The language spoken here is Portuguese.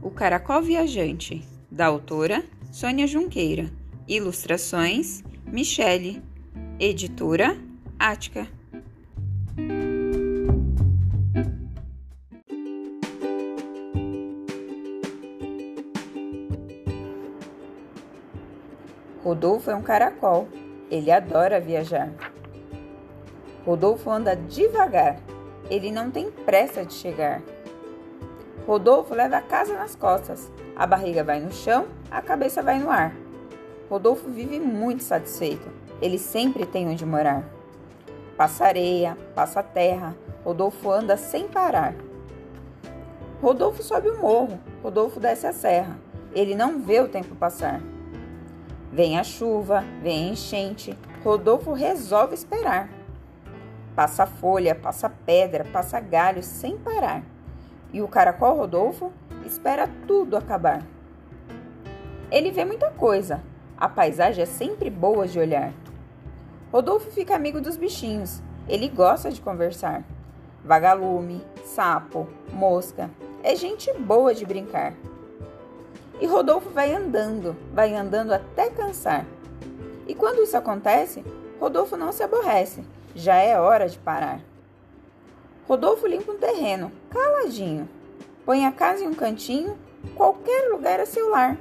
O Caracol Viajante, da autora Sônia Junqueira. Ilustrações Michele. Editora Ática. Rodolfo é um caracol. Ele adora viajar. Rodolfo anda devagar. Ele não tem pressa de chegar. Rodolfo leva a casa nas costas. A barriga vai no chão, a cabeça vai no ar. Rodolfo vive muito satisfeito. Ele sempre tem onde morar. Passa areia, passa terra. Rodolfo anda sem parar. Rodolfo sobe o morro. Rodolfo desce a serra. Ele não vê o tempo passar. Vem a chuva, vem a enchente. Rodolfo resolve esperar. Passa folha, passa pedra, passa galho sem parar e o caracol Rodolfo espera tudo acabar. Ele vê muita coisa, a paisagem é sempre boa de olhar. Rodolfo fica amigo dos bichinhos, ele gosta de conversar. Vagalume, sapo, mosca, é gente boa de brincar. E Rodolfo vai andando, vai andando até cansar. E quando isso acontece, Rodolfo não se aborrece, já é hora de parar. Rodolfo limpa um terreno, caladinho. Põe a casa em um cantinho, qualquer lugar é seu lar.